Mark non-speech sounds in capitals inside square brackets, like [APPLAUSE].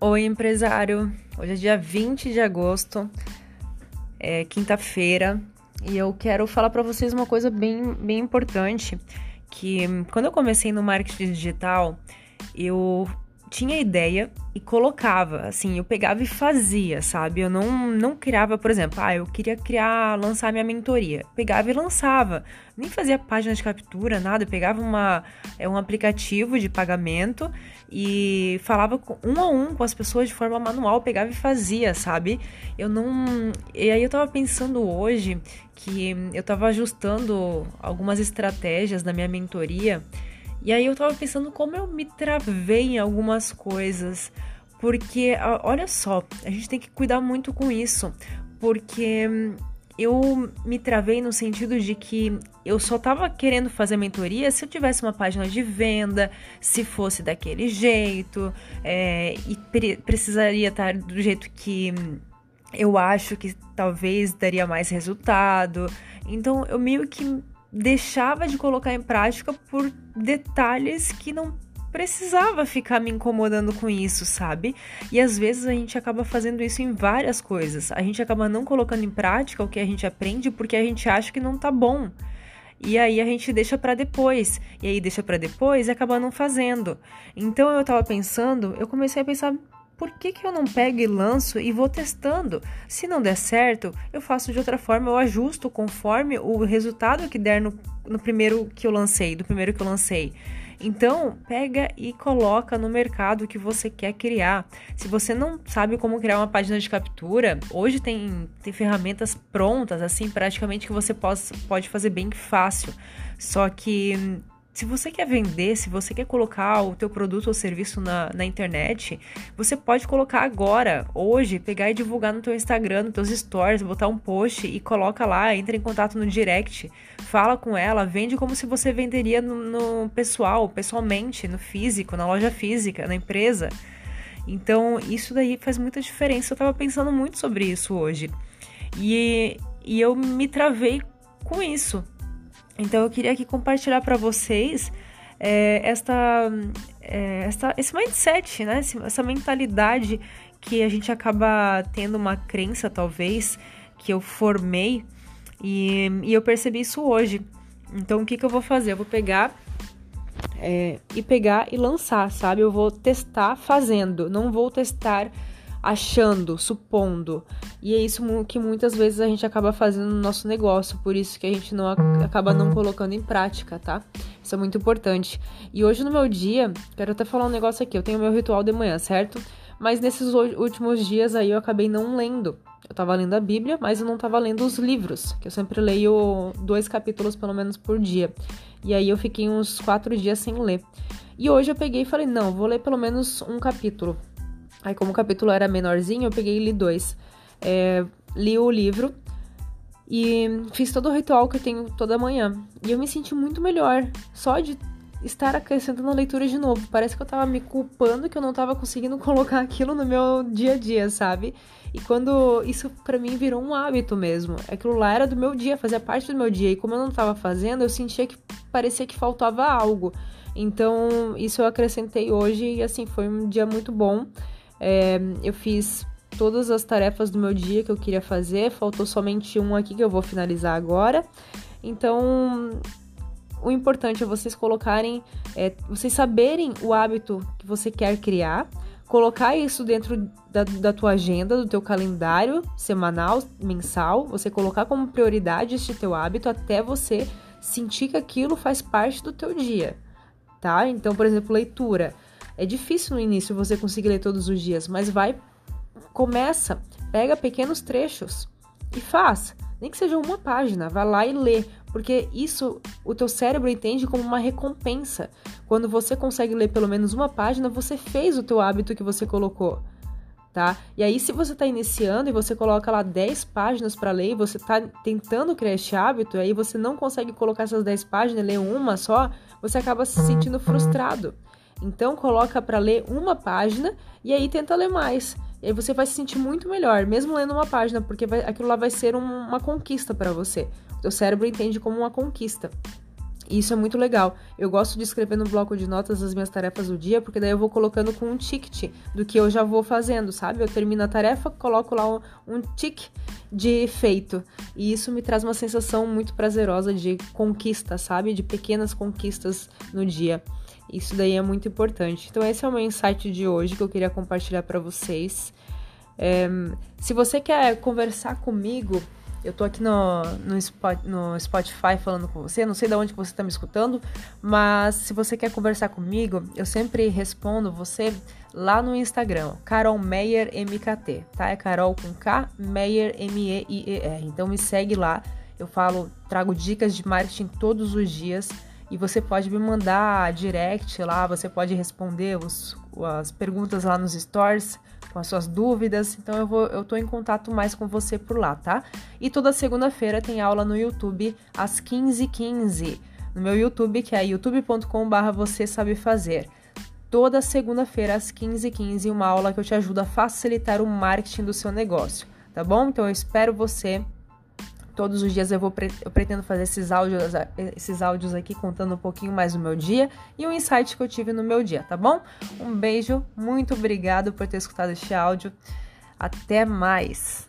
Oi, empresário. Hoje é dia 20 de agosto, é quinta-feira, e eu quero falar para vocês uma coisa bem, bem importante, que quando eu comecei no marketing digital, eu tinha ideia e colocava, assim, eu pegava e fazia, sabe? Eu não, não criava, por exemplo, ah, eu queria criar, lançar minha mentoria. Pegava e lançava. Nem fazia página de captura, nada. Eu pegava uma, é, um aplicativo de pagamento e falava um a um com as pessoas de forma manual, pegava e fazia, sabe? Eu não. E aí eu tava pensando hoje que eu tava ajustando algumas estratégias da minha mentoria e aí eu tava pensando como eu me travei em algumas coisas. Porque, olha só, a gente tem que cuidar muito com isso. Porque hum, eu me travei no sentido de que eu só tava querendo fazer mentoria se eu tivesse uma página de venda, se fosse daquele jeito, é, e pre precisaria estar do jeito que hum, eu acho que talvez daria mais resultado. Então eu meio que deixava de colocar em prática por detalhes que não precisava ficar me incomodando com isso, sabe? E às vezes a gente acaba fazendo isso em várias coisas. A gente acaba não colocando em prática o que a gente aprende porque a gente acha que não tá bom. E aí a gente deixa para depois. E aí deixa para depois e acaba não fazendo. Então eu tava pensando, eu comecei a pensar, por que, que eu não pego e lanço e vou testando? Se não der certo, eu faço de outra forma, eu ajusto conforme o resultado que der no, no primeiro que eu lancei, do primeiro que eu lancei. Então, pega e coloca no mercado que você quer criar. Se você não sabe como criar uma página de captura, hoje tem, tem ferramentas prontas, assim, praticamente que você pode, pode fazer bem fácil. Só que se você quer vender, se você quer colocar o teu produto ou serviço na, na internet, você pode colocar agora, hoje, pegar e divulgar no teu Instagram, nos teus stories, botar um post e coloca lá, entra em contato no direct, fala com ela, vende como se você venderia no, no pessoal, pessoalmente, no físico, na loja física, na empresa. Então, isso daí faz muita diferença. Eu tava pensando muito sobre isso hoje. E, e eu me travei com isso. Então eu queria aqui compartilhar para vocês é, esta, é, esta, esse mindset, né? essa mentalidade que a gente acaba tendo uma crença, talvez, que eu formei e, e eu percebi isso hoje. Então o que, que eu vou fazer? Eu vou pegar é, e pegar e lançar, sabe? Eu vou testar fazendo, não vou testar achando, supondo. E é isso que muitas vezes a gente acaba fazendo no nosso negócio, por isso que a gente não acaba não colocando em prática, tá? Isso é muito importante. E hoje no meu dia, quero até falar um negócio aqui, eu tenho meu ritual de manhã, certo? Mas nesses últimos dias aí eu acabei não lendo. Eu tava lendo a Bíblia, mas eu não tava lendo os livros, que eu sempre leio dois capítulos pelo menos por dia. E aí eu fiquei uns quatro dias sem ler. E hoje eu peguei e falei, não, vou ler pelo menos um capítulo. Aí, como o capítulo era menorzinho, eu peguei e li dois. É, li o livro e fiz todo o ritual que eu tenho toda manhã. E eu me senti muito melhor só de estar acrescentando a leitura de novo. Parece que eu tava me culpando que eu não tava conseguindo [LAUGHS] colocar aquilo no meu dia a dia, sabe? E quando isso para mim virou um hábito mesmo. Aquilo lá era do meu dia, fazia parte do meu dia. E como eu não tava fazendo, eu sentia que parecia que faltava algo. Então, isso eu acrescentei hoje e assim, foi um dia muito bom. É, eu fiz todas as tarefas do meu dia que eu queria fazer, faltou somente um aqui que eu vou finalizar agora. Então, o importante é vocês colocarem, é, vocês saberem o hábito que você quer criar, colocar isso dentro da, da tua agenda, do teu calendário semanal, mensal, você colocar como prioridade este teu hábito até você sentir que aquilo faz parte do teu dia, tá? Então, por exemplo, leitura. É difícil no início você conseguir ler todos os dias, mas vai, começa, pega pequenos trechos e faz. Nem que seja uma página, vai lá e lê, porque isso o teu cérebro entende como uma recompensa. Quando você consegue ler pelo menos uma página, você fez o teu hábito que você colocou. Tá? E aí, se você está iniciando e você coloca lá 10 páginas para ler e você está tentando criar este hábito, aí você não consegue colocar essas 10 páginas, ler uma só, você acaba se sentindo frustrado. Então coloca para ler uma página e aí tenta ler mais. E aí você vai se sentir muito melhor, mesmo lendo uma página, porque vai, aquilo lá vai ser um, uma conquista para você. O teu cérebro entende como uma conquista. E isso é muito legal. Eu gosto de escrever no bloco de notas as minhas tarefas do dia, porque daí eu vou colocando com um ticket do que eu já vou fazendo, sabe? Eu termino a tarefa, coloco lá um, um de feito. E isso me traz uma sensação muito prazerosa de conquista, sabe? De pequenas conquistas no dia. Isso daí é muito importante. Então, esse é o meu insight de hoje que eu queria compartilhar para vocês. É, se você quer conversar comigo eu tô aqui no, no, Spot, no Spotify falando com você, não sei de onde você está me escutando, mas se você quer conversar comigo, eu sempre respondo você lá no Instagram, Carol Meyer MKT, tá? É Carol com K, Meyer M-E-I-E-R. Então me segue lá, eu falo, trago dicas de marketing todos os dias e você pode me mandar direct lá, você pode responder os, as perguntas lá nos stories com as suas dúvidas. Então eu vou eu tô em contato mais com você por lá, tá? E toda segunda-feira tem aula no YouTube às 15h15. 15, no meu YouTube, que é youtube.com/barra você sabe fazer. Toda segunda-feira às 15h15, 15, uma aula que eu te ajudo a facilitar o marketing do seu negócio, tá bom? Então eu espero você Todos os dias eu, vou, eu pretendo fazer esses áudios, esses áudios aqui contando um pouquinho mais do meu dia e o insight que eu tive no meu dia, tá bom? Um beijo, muito obrigado por ter escutado este áudio. Até mais!